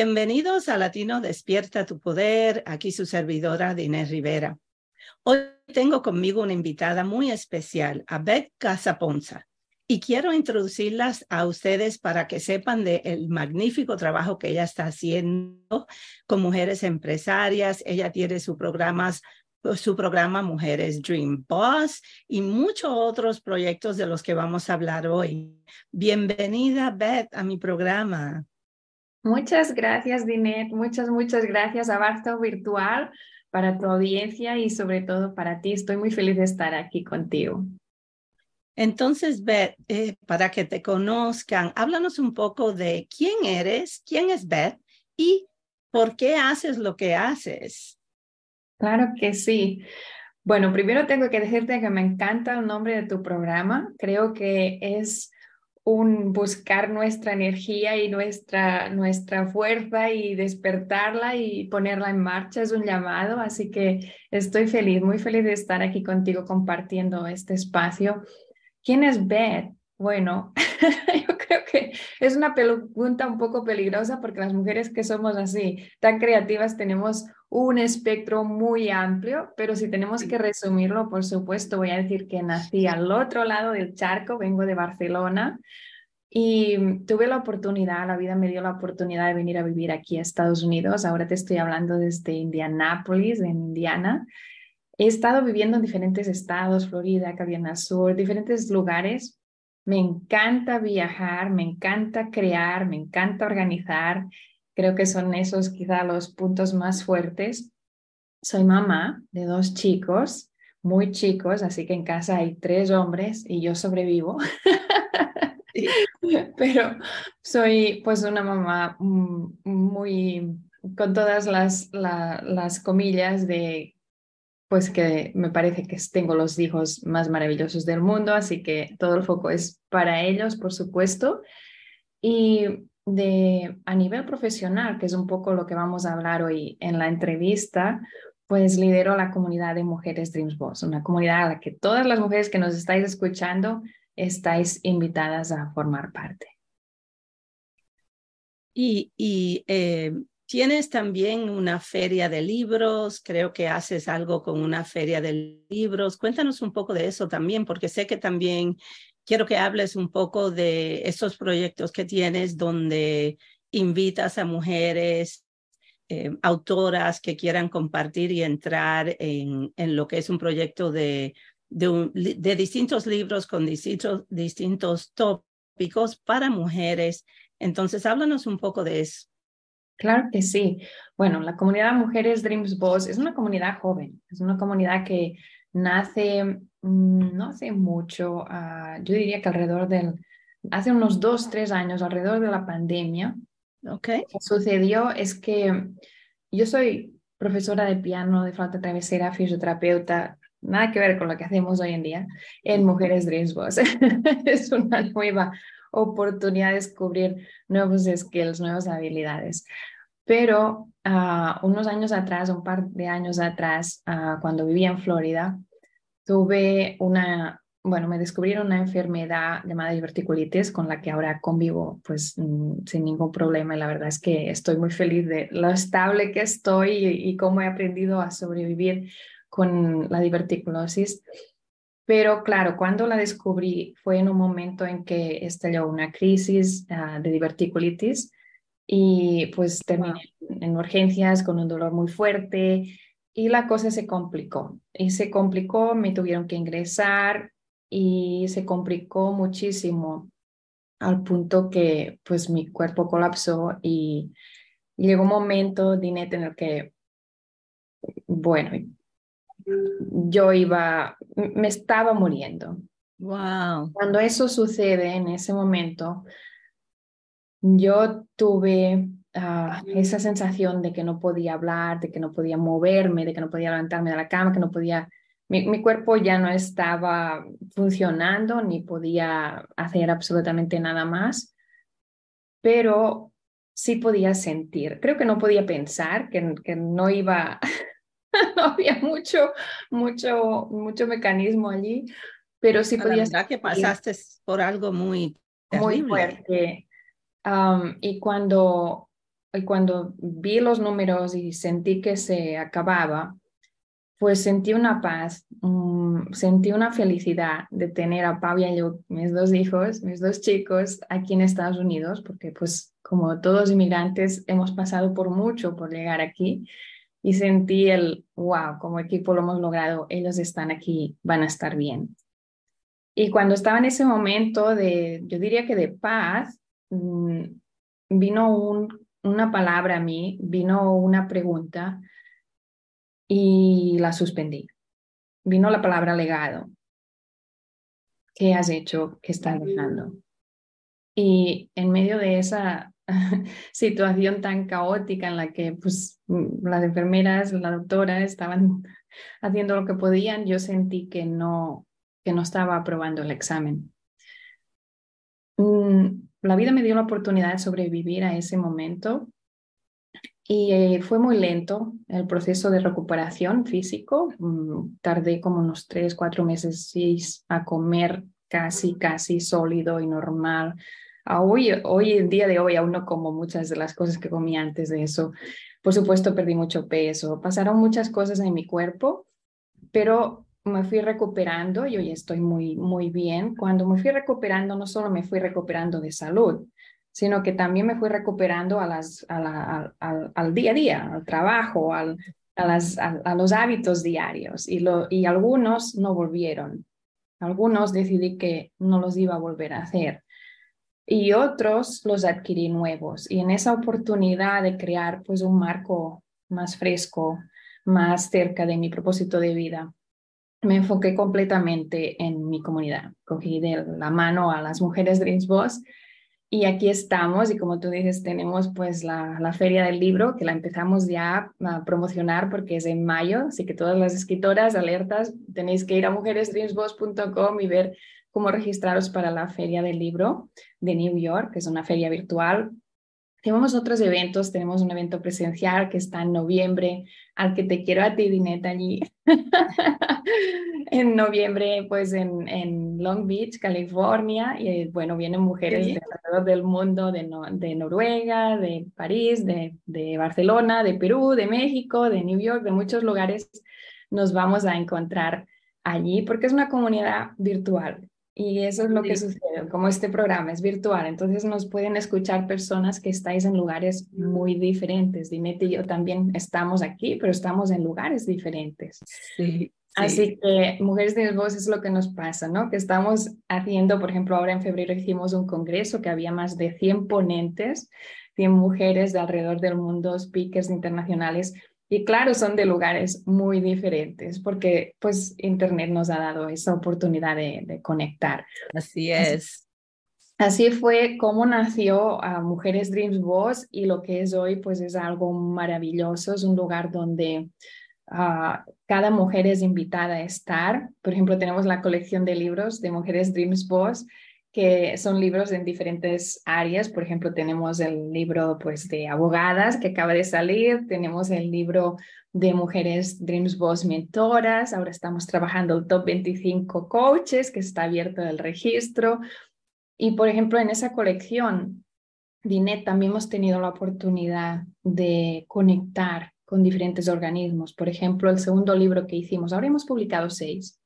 Bienvenidos a Latino Despierta tu Poder, aquí su servidora Dinés Rivera. Hoy tengo conmigo una invitada muy especial, a Beth Casaponza, y quiero introducirlas a ustedes para que sepan del magnífico trabajo que ella está haciendo con mujeres empresarias. Ella tiene su su programa Mujeres Dream Boss y muchos otros proyectos de los que vamos a hablar hoy. Bienvenida, Beth, a mi programa. Muchas gracias, Dinet. Muchas, muchas gracias a Barto Virtual para tu audiencia y sobre todo para ti. Estoy muy feliz de estar aquí contigo. Entonces, Beth, eh, para que te conozcan, háblanos un poco de quién eres, quién es Beth y por qué haces lo que haces. Claro que sí. Bueno, primero tengo que decirte que me encanta el nombre de tu programa. Creo que es un buscar nuestra energía y nuestra, nuestra fuerza y despertarla y ponerla en marcha es un llamado, así que estoy feliz, muy feliz de estar aquí contigo compartiendo este espacio. ¿Quién es Beth? Bueno, yo creo que es una pregunta un poco peligrosa porque las mujeres que somos así, tan creativas, tenemos un espectro muy amplio, pero si tenemos que resumirlo, por supuesto, voy a decir que nací al otro lado del charco, vengo de Barcelona y tuve la oportunidad, la vida me dio la oportunidad de venir a vivir aquí a Estados Unidos. Ahora te estoy hablando desde Indianápolis, en Indiana. He estado viviendo en diferentes estados, Florida, Carolina Sur, diferentes lugares me encanta viajar, me encanta crear, me encanta organizar. Creo que son esos quizá los puntos más fuertes. Soy mamá de dos chicos, muy chicos, así que en casa hay tres hombres y yo sobrevivo. Pero soy pues una mamá mm, muy con todas las, las comillas de pues que me parece que tengo los hijos más maravillosos del mundo, así que todo el foco es para ellos, por supuesto. Y de a nivel profesional, que es un poco lo que vamos a hablar hoy en la entrevista, pues lidero la comunidad de Mujeres Dreams Boss, una comunidad a la que todas las mujeres que nos estáis escuchando estáis invitadas a formar parte. Y, y eh, Tienes también una feria de libros, creo que haces algo con una feria de libros. Cuéntanos un poco de eso también, porque sé que también quiero que hables un poco de estos proyectos que tienes donde invitas a mujeres, eh, autoras que quieran compartir y entrar en, en lo que es un proyecto de, de, de distintos libros con distintos, distintos tópicos para mujeres. Entonces, háblanos un poco de eso. Claro que sí. Bueno, la comunidad Mujeres Dreams Boss es una comunidad joven, es una comunidad que nace mm, no hace mucho, ah, yo diría que alrededor del, hace unos dos, tres años, alrededor de la pandemia. Ok. Lo que sucedió es que yo soy profesora de piano, de flauta travesera, fisioterapeuta, nada que ver con lo que hacemos hoy en día en Mujeres Dreams Boss. es una nueva oportunidad de descubrir nuevos skills, nuevas habilidades. Pero uh, unos años atrás, un par de años atrás, uh, cuando vivía en Florida, tuve una, bueno, me descubrieron una enfermedad llamada diverticulitis con la que ahora convivo pues mm, sin ningún problema y la verdad es que estoy muy feliz de lo estable que estoy y, y cómo he aprendido a sobrevivir con la diverticulosis. Pero claro, cuando la descubrí fue en un momento en que estalló una crisis uh, de diverticulitis y pues terminé en urgencias con un dolor muy fuerte y la cosa se complicó. Y se complicó, me tuvieron que ingresar y se complicó muchísimo al punto que pues mi cuerpo colapsó y llegó un momento, Dinette, en el que, bueno, yo iba, me estaba muriendo. Wow. Cuando eso sucede en ese momento, yo tuve ah, esa sensación de que no podía hablar, de que no podía moverme, de que no podía levantarme de la cama, que no podía, mi, mi cuerpo ya no estaba funcionando ni podía hacer absolutamente nada más, pero sí podía sentir. Creo que no podía pensar, que, que no iba no había mucho, mucho, mucho mecanismo allí, pero sí podía. La que pasaste por algo muy, muy fuerte. y cuando cuando vi los números y sentí que se acababa, pues sentí una paz, sentí una felicidad de tener a Pau y a yo, mis dos hijos, mis dos chicos, aquí en Estados Unidos, porque pues como todos inmigrantes hemos pasado por mucho por llegar aquí y sentí el, wow, como equipo lo hemos logrado, ellos están aquí, van a estar bien. Y cuando estaba en ese momento de, yo diría que de paz, mm, vino un, una palabra a mí, vino una pregunta y la suspendí. Vino la palabra legado. ¿Qué has hecho? ¿Qué estás dejando? Y en medio de esa situación tan caótica en la que pues, mm, las enfermeras, la doctora estaban haciendo lo que podían, yo sentí que no, que no estaba aprobando el examen. Mm, la vida me dio la oportunidad de sobrevivir a ese momento y eh, fue muy lento el proceso de recuperación físico. Mm, tardé como unos tres, cuatro meses a comer casi, casi sólido y normal hoy, hoy, el día de hoy, aún no como muchas de las cosas que comí antes de eso. Por supuesto, perdí mucho peso, pasaron muchas cosas en mi cuerpo, pero me fui recuperando y hoy estoy muy, muy bien. Cuando me fui recuperando, no solo me fui recuperando de salud, sino que también me fui recuperando a las, al día a día, al trabajo, al, a, las, a, los hábitos diarios y, lo, y algunos no volvieron. Algunos decidí que no los iba a volver a hacer y otros los adquirí nuevos. Y en esa oportunidad de crear pues un marco más fresco, más cerca de mi propósito de vida, me enfoqué completamente en mi comunidad. Cogí de la mano a las mujeres Dreams Boss y aquí estamos y como tú dices, tenemos pues la, la, feria del libro que la empezamos ya a promocionar porque es en mayo, así que todas las escritoras alertas tenéis que ir a mujeresdreamsboss.com y ver cómo registraros para la Feria del Libro de New York, que es una feria virtual. Tenemos otros eventos, tenemos un evento presencial que está en noviembre, al que te quiero a ti, Dinette, allí. en noviembre, pues en, en, Long Beach, California, y bueno, vienen mujeres de alrededor del mundo, de, de Noruega, de París, de, de Barcelona, de Perú, de México, de New York, de muchos lugares nos vamos a encontrar allí porque es una comunidad virtual. Y eso es lo que sucede, como este programa es virtual, entonces nos pueden escuchar personas que estáis en lugares muy diferentes. Dinette y yo también estamos aquí, pero estamos en lugares diferentes. Sí. Así que Mujeres de Voz es lo que nos pasa, ¿no? Que estamos haciendo, por ejemplo, ahora en febrero hicimos un congreso que había más de 100 ponentes, 100 mujeres de alrededor del mundo, speakers internacionales, y claro, son de lugares muy diferentes porque pues Internet nos ha dado esa oportunidad de, conectar. Así es. Así, fue como nació a Mujeres Dreams Voz y lo que es hoy pues es algo maravilloso, es un lugar donde ah, cada mujer es invitada a estar. Por ejemplo, tenemos la colección de libros de Mujeres Dreams Voz que son libros en diferentes áreas. Por ejemplo, tenemos el libro pues, de abogadas que acaba de salir, tenemos el libro de mujeres Dreams Boss mentoras, ahora estamos trabajando el top 25 coaches que está abierto el registro. Y por ejemplo, en esa colección, Dinet, también hemos tenido la oportunidad de conectar con diferentes organismos. Por ejemplo, el segundo libro que hicimos, ahora hemos publicado seis.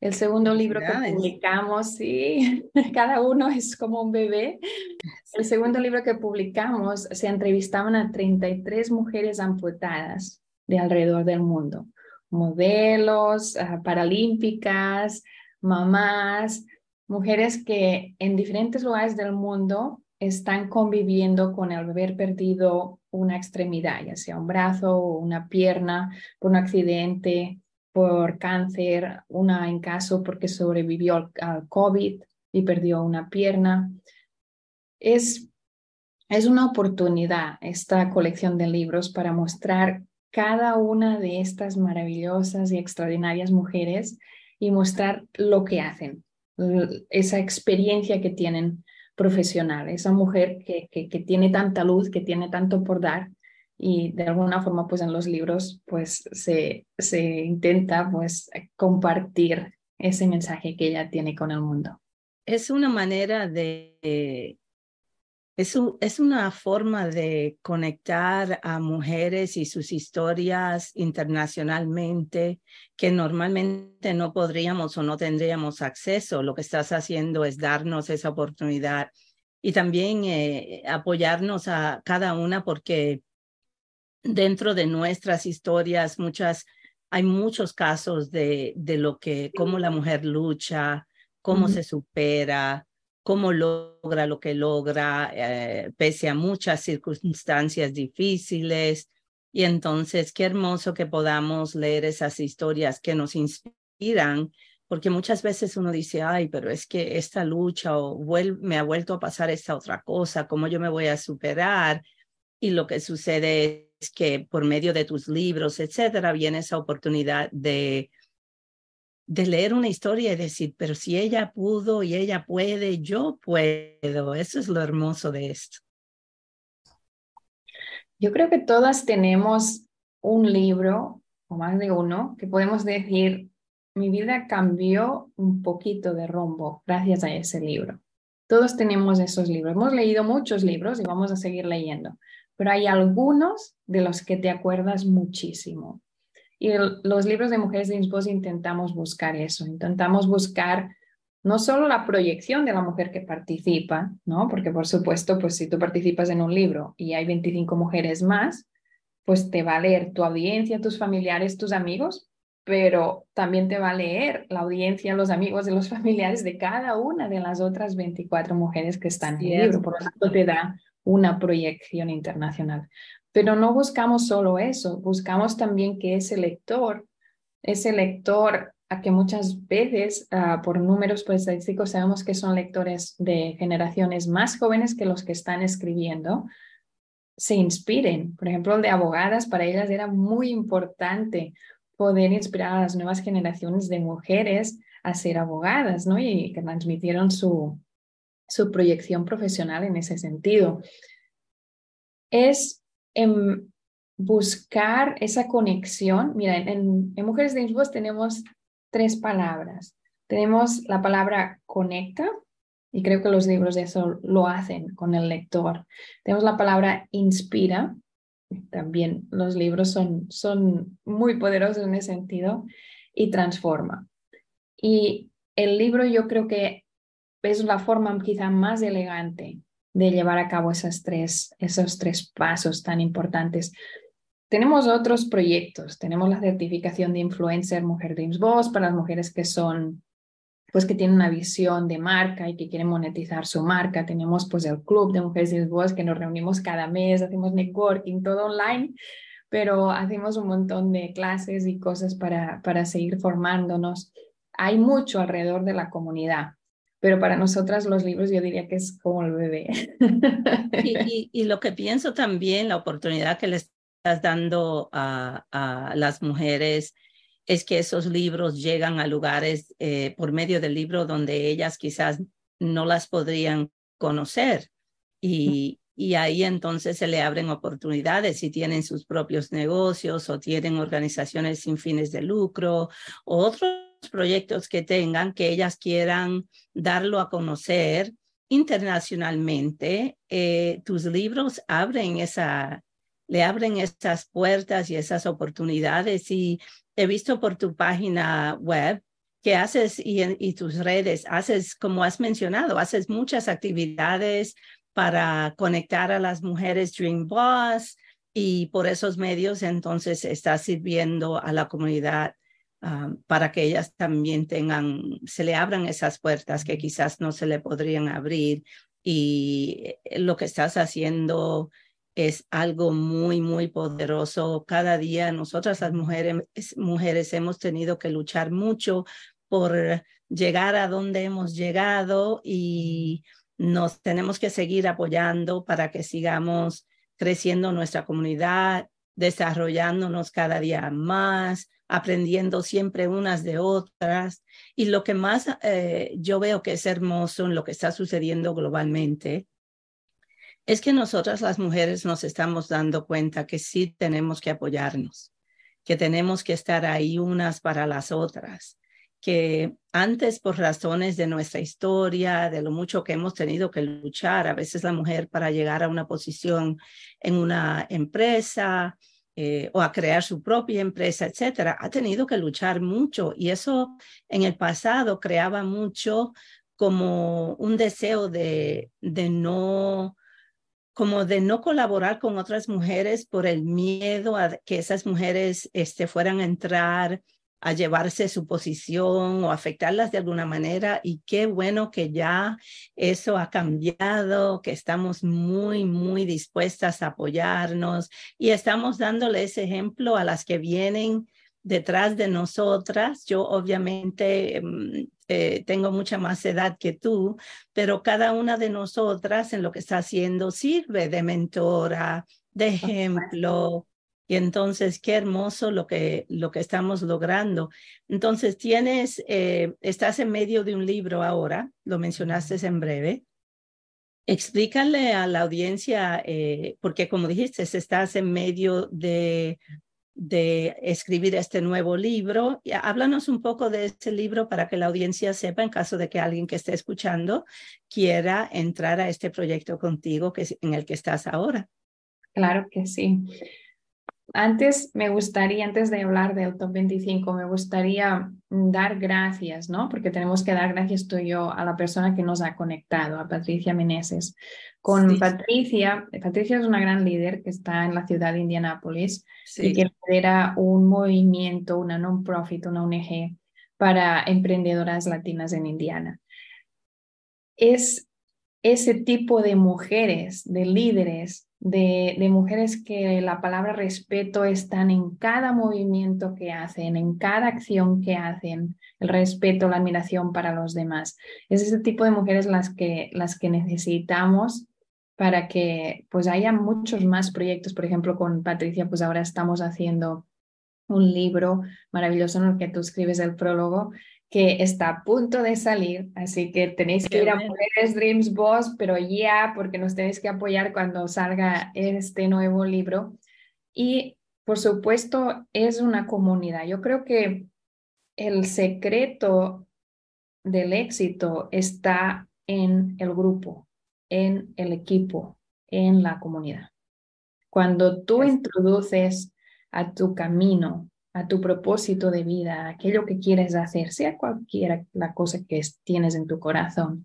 El segundo libro que publicamos, sí, cada uno es como un bebé. El segundo libro que publicamos se entrevistaban a 33 mujeres amputadas de alrededor del mundo, modelos, ah, paralímpicas, mamás, mujeres que en diferentes lugares del mundo están conviviendo con el haber perdido una extremidad, ya sea un brazo o una pierna por un accidente, por cáncer, una en caso porque sobrevivió al, COVID y perdió una pierna. Es, es una oportunidad esta colección de libros para mostrar cada una de estas maravillosas y extraordinarias mujeres y mostrar lo que hacen, esa experiencia que tienen profesional, esa mujer que, que, que tiene tanta luz, que tiene tanto por dar y de alguna forma pues en los libros pues se, se intenta pues compartir ese mensaje que ella tiene con el mundo. Es una manera de, Es, es una forma de conectar a mujeres y sus historias internacionalmente que normalmente no podríamos o no tendríamos acceso. Lo que estás haciendo es darnos esa oportunidad y también eh, apoyarnos a cada una porque dentro de nuestras historias muchas hay muchos casos de, de lo que cómo la mujer lucha, cómo se supera, cómo logra lo que logra, eh, pese a muchas circunstancias difíciles. Y entonces, qué hermoso que podamos leer esas historias que nos inspiran, porque muchas veces uno dice, ay, pero es que esta lucha o me ha vuelto a pasar esta otra cosa, ¿cómo yo me voy a superar? Y lo que sucede que por medio de tus libros, etcétera, viene esa oportunidad de de leer una historia y decir, pero si ella pudo y ella puede, yo puedo. Eso es lo hermoso de esto. Yo creo que todas tenemos un libro, o más de uno, que podemos decir, mi vida cambió un poquito de rumbo gracias a ese libro. Todos tenemos esos libros. Hemos leído muchos libros y vamos a seguir leyendo, pero hay algunos de los que te acuerdas muchísimo. Y los libros de Mujeres de Innsbruck intentamos buscar eso, intentamos buscar no solo la proyección de la mujer que participa, ¿no? Porque por supuesto, pues si tú participas en un libro y hay 25 mujeres más, pues te va a leer tu audiencia, tus familiares, tus amigos, pero también te va a leer la audiencia, los amigos y los familiares de cada una de las otras 24 mujeres que están en el libro. Por lo tanto, te da una proyección internacional. Pero no buscamos solo eso, buscamos también que ese lector, ese lector a que muchas veces ah, por números pues, estadísticos sabemos que son lectores de generaciones más jóvenes que los que están escribiendo, se inspiren. Por ejemplo, de abogadas, para ellas era muy importante poder inspirar a las nuevas generaciones de mujeres a ser abogadas, ¿no? Y que transmitieron su, su proyección profesional en ese sentido. Es en buscar esa conexión. Mira, en, Mujeres de Innsbruck tenemos tres palabras. Tenemos la palabra conecta, y creo que los libros de eso lo hacen con el lector. Tenemos la palabra inspira, también los libros son, son muy poderosos en ese sentido, y transforma. Y el libro yo creo que es la forma quizá más elegante de llevar a cabo esas tres, esos tres pasos tan importantes. Tenemos otros proyectos, tenemos la certificación de influencer Mujer Dreams Boss para las mujeres que son, pues que tienen una visión de marca y que quieren monetizar su marca. Tenemos pues el club de Mujeres Dreams Boss que nos reunimos cada mes, hacemos networking, todo online, pero hacemos un montón de clases y cosas para, para seguir formándonos. Hay mucho alrededor de la comunidad pero para nosotras los libros yo diría que es como el bebé. Y, lo que pienso también, la oportunidad que le estás dando a, a las mujeres es que esos libros llegan a lugares eh, por medio del libro donde ellas quizás no las podrían conocer. Y, y ahí entonces se le abren oportunidades si tienen sus propios negocios o tienen organizaciones sin fines de lucro o otros proyectos que tengan que ellas quieran darlo a conocer internacionalmente, eh, tus libros abren esa, le abren esas puertas y esas oportunidades. Y he visto por tu página web que haces y, y tus redes, haces, como has mencionado, haces muchas actividades para conectar a las mujeres Dream Boss y por esos medios entonces estás sirviendo a la comunidad Ah, para que ellas también tengan, se le abran esas puertas que quizás no se le podrían abrir. Y eh, lo que estás haciendo es algo muy, muy poderoso. Cada día nosotras las mujeres, mujeres hemos tenido que luchar mucho por llegar a donde hemos llegado y nos tenemos que seguir apoyando para que sigamos creciendo nuestra comunidad, desarrollándonos cada día más, aprendiendo siempre unas de otras. Y lo que más eh, yo veo que es hermoso en lo que está sucediendo globalmente es que nosotras las mujeres nos estamos dando cuenta que sí tenemos que apoyarnos, que tenemos que estar ahí unas para las otras. que antes por razones de nuestra historia, de lo mucho que hemos tenido que luchar, a veces la mujer para llegar a una posición en una empresa eh, o a crear su propia empresa, etcétera, ha tenido que luchar mucho y eso en el pasado creaba mucho como un deseo de, de no como de no colaborar con otras mujeres por el miedo a que esas mujeres este, fueran a entrar a llevarse su posición o afectarlas de alguna manera y qué bueno que ya eso ha cambiado, que estamos muy, muy dispuestas a apoyarnos y estamos dándole ese ejemplo a las que vienen detrás de nosotras. Yo obviamente mm, eh, tengo mucha más edad que tú, pero cada una de nosotras en lo que está haciendo sirve de mentora, de ejemplo, y entonces, qué hermoso lo que, lo que estamos logrando. Entonces, tienes, eh, estás en medio de un libro ahora, lo mencionaste en breve. Explícale a la audiencia, eh, porque como dijiste, estás en medio de, de escribir este nuevo libro. Y háblanos un poco de este libro para que la audiencia sepa, en caso de que alguien que esté escuchando quiera entrar a este proyecto contigo que es en el que estás ahora. Claro que sí. Antes me gustaría, antes de hablar del top 25, me gustaría dar gracias, ¿no? Porque tenemos que dar gracias tú y yo a la persona que nos ha conectado, a Patricia Meneses. Con Patricia, Patricia es una gran líder que está en la ciudad de Indianápolis y que lidera un movimiento, una non-profit, una ONG para emprendedoras latinas en Indiana. Es ese tipo de mujeres, de líderes de, mujeres que la palabra respeto están en cada movimiento que hacen, en cada acción que hacen, el respeto, la admiración para los demás. Es ese tipo de mujeres las que, las que necesitamos para que pues haya muchos más proyectos. Por ejemplo, con Patricia, pues ahora estamos haciendo un libro maravilloso en el que tú escribes el prólogo que está a punto de salir, así que tenéis que ir a Mujeres Dreams Boss, pero ya, porque nos tenéis que apoyar cuando salga este nuevo libro. Y por supuesto, es una comunidad. Yo creo que el secreto del éxito está en el grupo, en el equipo, en la comunidad. Cuando tú introduces a tu camino a tu propósito de vida, aquello que quieres hacer, sea cualquiera la cosa que tienes en tu corazón,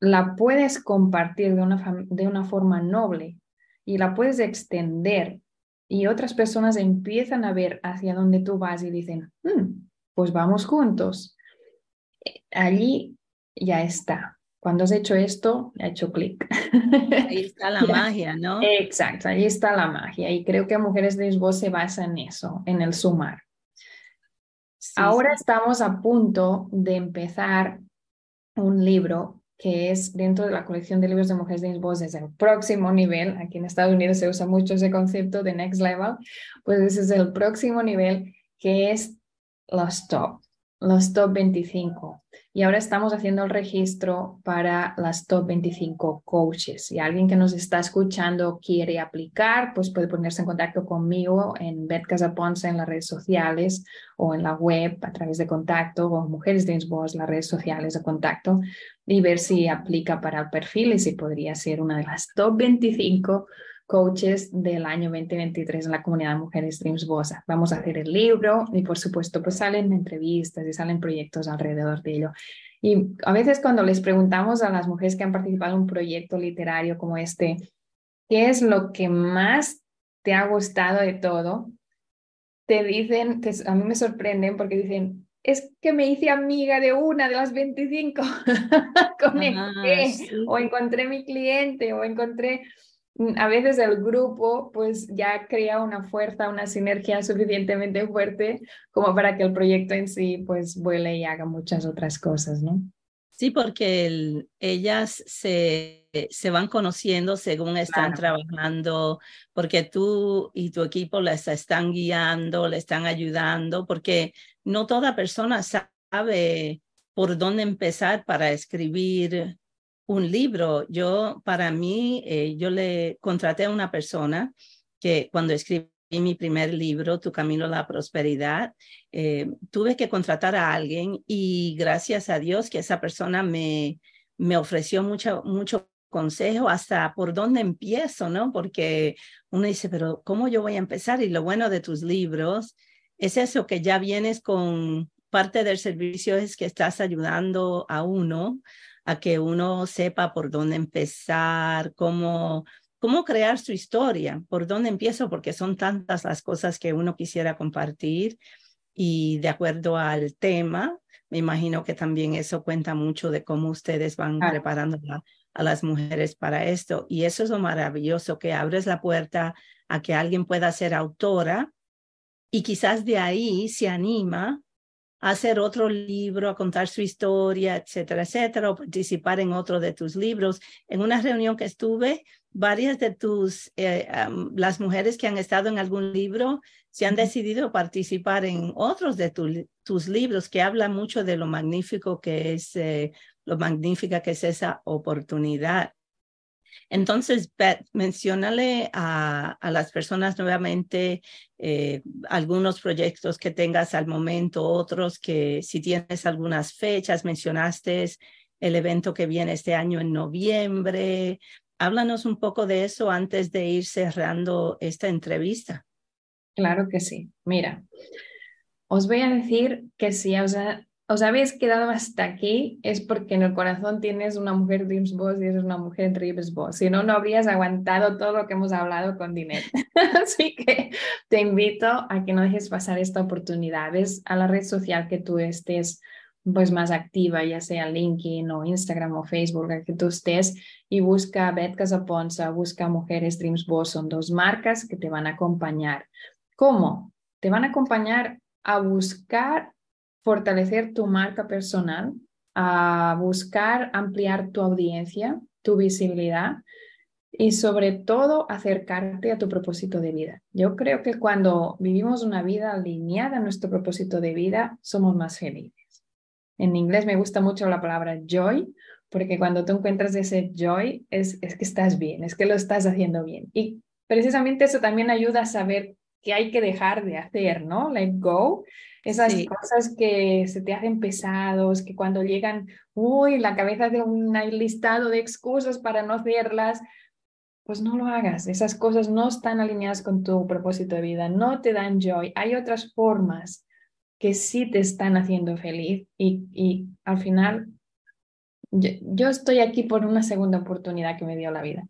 la puedes compartir de una, de una forma noble y la puedes extender y otras personas empiezan a ver hacia dónde tú vas y dicen, hmm, pues vamos juntos. Eh, allí ya está. Cuando has hecho esto, ha hecho clic. Ahí está la magia, ¿no? Exacto, ahí está la magia. Y creo que Mujeres de Voz se basa en eso, en el sumar. Ahora estamos a punto de empezar un libro que es dentro de la colección de libros de Mujeres de Voz, es el próximo nivel. Aquí en Estados Unidos se usa mucho ese concepto de next level. Pues ese es el próximo nivel que es los top, los top 25 y ahora estamos haciendo el registro para las top 25 coaches. Si alguien que nos está escuchando quiere aplicar, pues puede ponerse en contacto conmigo en Bet Ponce en las redes sociales o en la web a través de contacto o Mujeres de Voz, las redes sociales de contacto y ver si aplica para el perfil y si podría ser una de las top 25 coaches del año 2023 en la comunidad de Mujeres Dreams Bosa. Vamos a hacer el libro y por supuesto pues salen entrevistas y salen proyectos alrededor de ello. Y a veces cuando les preguntamos a las mujeres que han participado en un proyecto literario como este, ¿qué es lo que más te ha gustado de todo? Te dicen, que a mí me sorprenden porque dicen, es que me hice amiga de una de las 25, o encontré mi cliente, o encontré a veces el grupo pues ya crea una fuerza, una sinergia suficientemente fuerte como para que el proyecto en sí pues vuele y haga muchas otras cosas, ¿no? Sí, porque ellas se, se, van conociendo según están trabajando, porque tú y tu equipo les están guiando, le están ayudando, porque no toda persona sabe por dónde empezar para escribir un libro. Yo, para mí, eh, yo le contraté a una persona que cuando escribí mi primer libro, Tu Camino a la Prosperidad, eh, tuve que contratar a alguien y gracias a Dios que esa persona me, me ofreció mucho, mucho consejo hasta por dónde empiezo, ¿no? Porque uno dice, pero ¿cómo yo voy a empezar? Y lo bueno de tus libros es eso, que ya vienes con parte del servicio es que estás ayudando a uno a que uno sepa por dónde empezar, cómo, cómo crear su historia, por dónde empiezo, porque son tantas las cosas que uno quisiera compartir y de acuerdo al tema, me imagino que también eso cuenta mucho de cómo ustedes van preparando a las mujeres para esto. Y eso es lo maravilloso, que abres la puerta a que alguien pueda ser autora y quizás de ahí se anima a hacer otro libro, a contar su historia, etcétera, etcétera, o participar en otro de tus libros. En una reunión que estuve, varias de tus, eh, las mujeres que han estado en algún libro, se han decidido participar en otros de tus libros que hablan mucho de lo magnífico que es, eh, lo magnífica que es esa oportunidad. Entonces, Beth, menciónale a, a, las personas nuevamente eh, algunos proyectos que tengas al momento, otros que si tienes algunas fechas, mencionaste el evento que viene este año en noviembre. Háblanos un poco de eso antes de ir cerrando esta entrevista. Claro que sí. Mira, os voy a decir que si os, os habéis quedado hasta aquí es porque en el corazón tienes una mujer Dreams Boss y eres una mujer Dreams Boss. Si no, no habrías aguantado todo lo que hemos hablado con Dinet. Así que te invito a que no dejes pasar esta oportunidad. Es a la red social que tú estés pues más activa, ya sea LinkedIn o Instagram o Facebook, a que tú estés y busca Bet Casaponza, busca Mujeres Dreams Boss, son dos marcas que te van a acompañar. ¿Cómo? Te van a acompañar a buscar fortalecer tu marca personal, a buscar ampliar tu audiencia, tu visibilidad y sobre todo acercarte a tu propósito de vida. Yo creo que cuando vivimos una vida alineada a nuestro propósito de vida, somos más felices. En inglés me gusta mucho la palabra joy, porque cuando tú encuentras ese joy es, es que estás bien, es que lo estás haciendo bien. Y precisamente eso también ayuda a saber qué hay que dejar de hacer, ¿no? Let go esas cosas que se te hacen pesados, que cuando llegan, uy, la cabeza de un listado de excusas para no hacerlas, pues no lo hagas. Esas cosas no están alineadas con tu propósito de vida, no te dan joy. Hay otras formas que sí te están haciendo feliz y, y al final yo, yo estoy aquí por una segunda oportunidad que me dio la vida.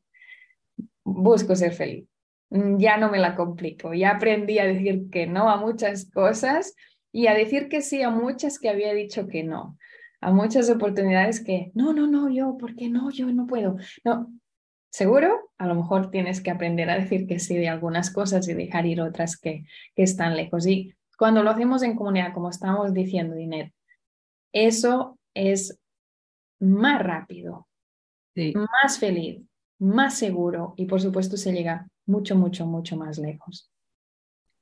Busco ser feliz. Ya no me la complico, ya aprendí a decir que no a muchas cosas y a decir que sí a muchas que había dicho que no, a muchas oportunidades que no, no, no, yo, ¿por qué no? Yo no puedo. No, seguro, a lo mejor tienes que aprender a decir que sí de algunas cosas y dejar ir otras que, que están lejos. Y cuando lo hacemos en comunidad, como estamos diciendo, Dinet, eso es más rápido, más feliz, más seguro y por supuesto se llega mucho, mucho, mucho más lejos.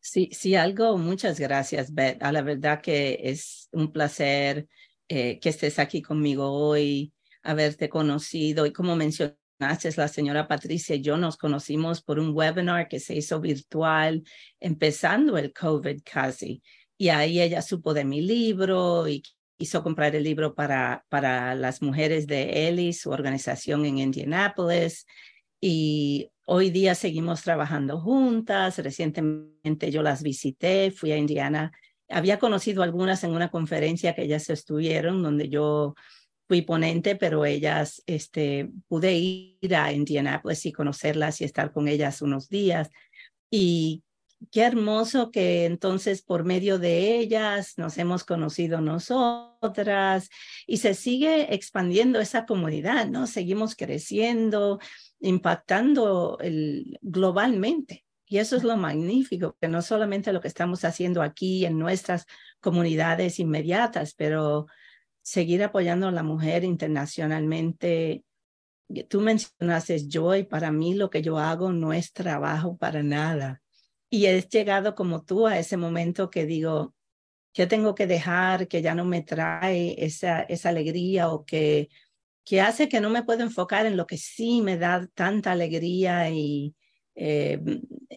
Sí, sí, algo, muchas gracias, Beth. A la verdad que es un placer eh, que estés aquí conmigo hoy, haberte conocido y como mencionaste, la señora Patricia y yo nos conocimos por un webinar que se hizo virtual empezando el COVID casi. Y ahí ella supo de mi libro y hizo comprar el libro para, para las mujeres de ELI, su organización en Indianapolis. Y Hoy día seguimos trabajando juntas. Recientemente yo las visité, fui a Indiana. Había conocido algunas en una conferencia que ellas estuvieron, donde yo fui ponente, pero ellas, este, pude ir a Indianapolis y conocerlas y estar con ellas unos días. Y qué hermoso que entonces por medio de ellas nos hemos conocido nosotras y se sigue expandiendo esa comunidad, ¿no? Seguimos creciendo impactando globalmente. Y eso es lo magnífico, que no solamente lo que estamos haciendo aquí en nuestras comunidades inmediatas, pero seguir apoyando a la mujer internacionalmente. Tú mencionaste Joy, para mí lo que yo hago no es trabajo para nada. Y he llegado como tú a ese momento que digo, ¿qué tengo que dejar que ya no me trae esa, esa alegría o que que hace que no me puedo enfocar en lo que sí me da tanta alegría y eh,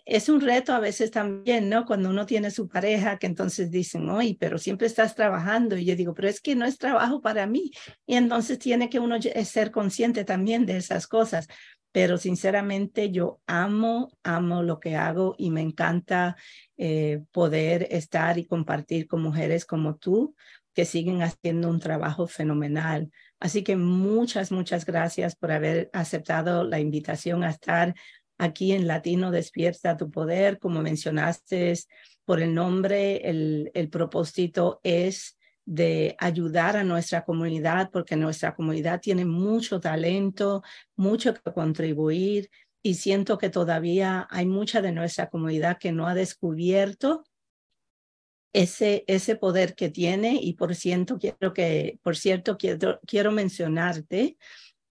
es un reto a veces también, ¿no? Cuando uno tiene su pareja, que entonces dicen, oye, pero siempre estás trabajando. Y yo digo, pero es que no es trabajo para mí. Y entonces tiene que uno ser consciente también de esas cosas. Pero sinceramente yo amo, amo lo que hago y me encanta eh, poder estar y compartir con mujeres como tú que siguen haciendo un trabajo fenomenal. Así que muchas, muchas gracias por haber aceptado la invitación a estar aquí en Latino Despierta tu Poder. Como mencionaste por el nombre, el, el propósito es de ayudar a nuestra comunidad porque nuestra comunidad tiene mucho talento, mucho que contribuir y siento que todavía hay mucha de nuestra comunidad que no ha descubierto ese, ese poder que tiene y por cierto quiero que por cierto quiero, quiero mencionarte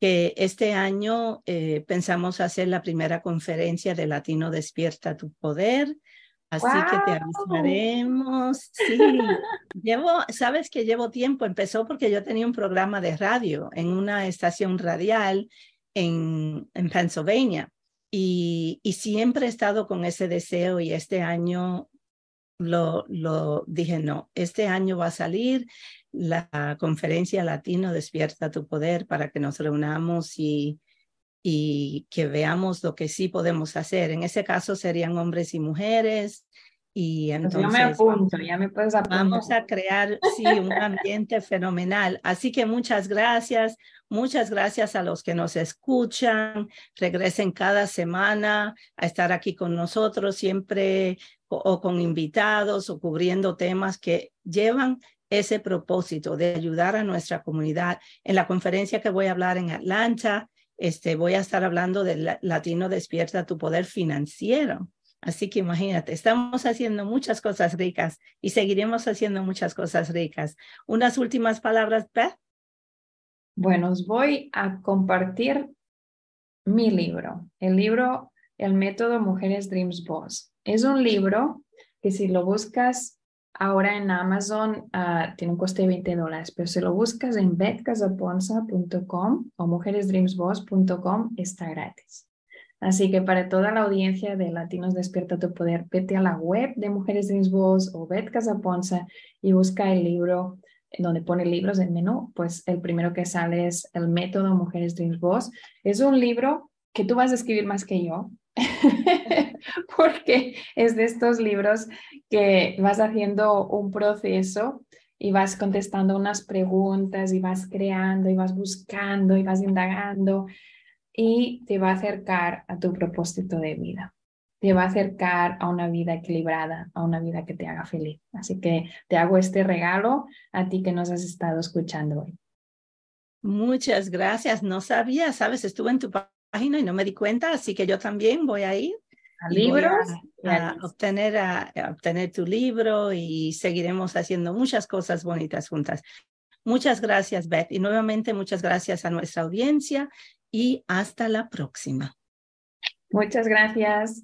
que este año eh, pensamos hacer la primera conferencia de Latino Despierta tu Poder. Así que te avisaremos. Sí, llevo, sabes que llevo tiempo, empezó porque yo tenía un programa de radio en una estación radial en, en Pennsylvania y, y siempre he estado con ese deseo y este año lo, lo dije, no, este año va a salir la conferencia latino Despierta tu Poder para que nos reunamos y, y que veamos lo que sí podemos hacer. En ese caso serían hombres y mujeres. Y entonces pues yo me apunto, ya me puedes apuntar. Vamos a crear, sí, un ambiente fenomenal. Así que muchas gracias, muchas gracias a los que nos escuchan. Regresen cada semana a estar aquí con nosotros, siempre o con invitados o cubriendo temas que llevan ese propósito de ayudar a nuestra comunidad. En la conferencia que voy a hablar en Atlanta, este, voy a estar hablando del Latino Despierta tu Poder Financiero. Así que imagínate, estamos haciendo muchas cosas ricas y seguiremos haciendo muchas cosas ricas. Unas últimas palabras, Beth. Bueno, os voy a compartir mi libro, el libro El método Mujeres Dreams Boss. Es un libro que si lo buscas ahora en Amazon uh, tiene un coste de 20 dólares, pero si lo buscas en betcasaponza.com o mujeresdreamsboss.com está gratis. Así que para toda la audiencia de Latinos Despierta tu Poder, vete a la web de Mujeres Dreams Boss o Bet Casaponza y busca el libro donde pone libros en menú, pues el primero que sale es El método Mujeres Dreams Boss. Es un libro que tú vas a escribir más que yo, porque es de estos libros que vas haciendo un proceso y vas contestando unas preguntas y vas creando y vas buscando y vas indagando y te va a acercar a tu propósito de vida. Te va a acercar a una vida equilibrada, a una vida que te haga feliz. Así que te hago este regalo a ti que nos has estado escuchando hoy. Muchas gracias. No sabía, sabes, estuve en tu página y no me di cuenta, así que yo también voy a ir. A libros. A, obtener, a, obtener tu libro y seguiremos haciendo muchas cosas bonitas juntas. Muchas gracias, Beth. Y nuevamente muchas gracias a nuestra audiencia y hasta la próxima. Muchas gracias.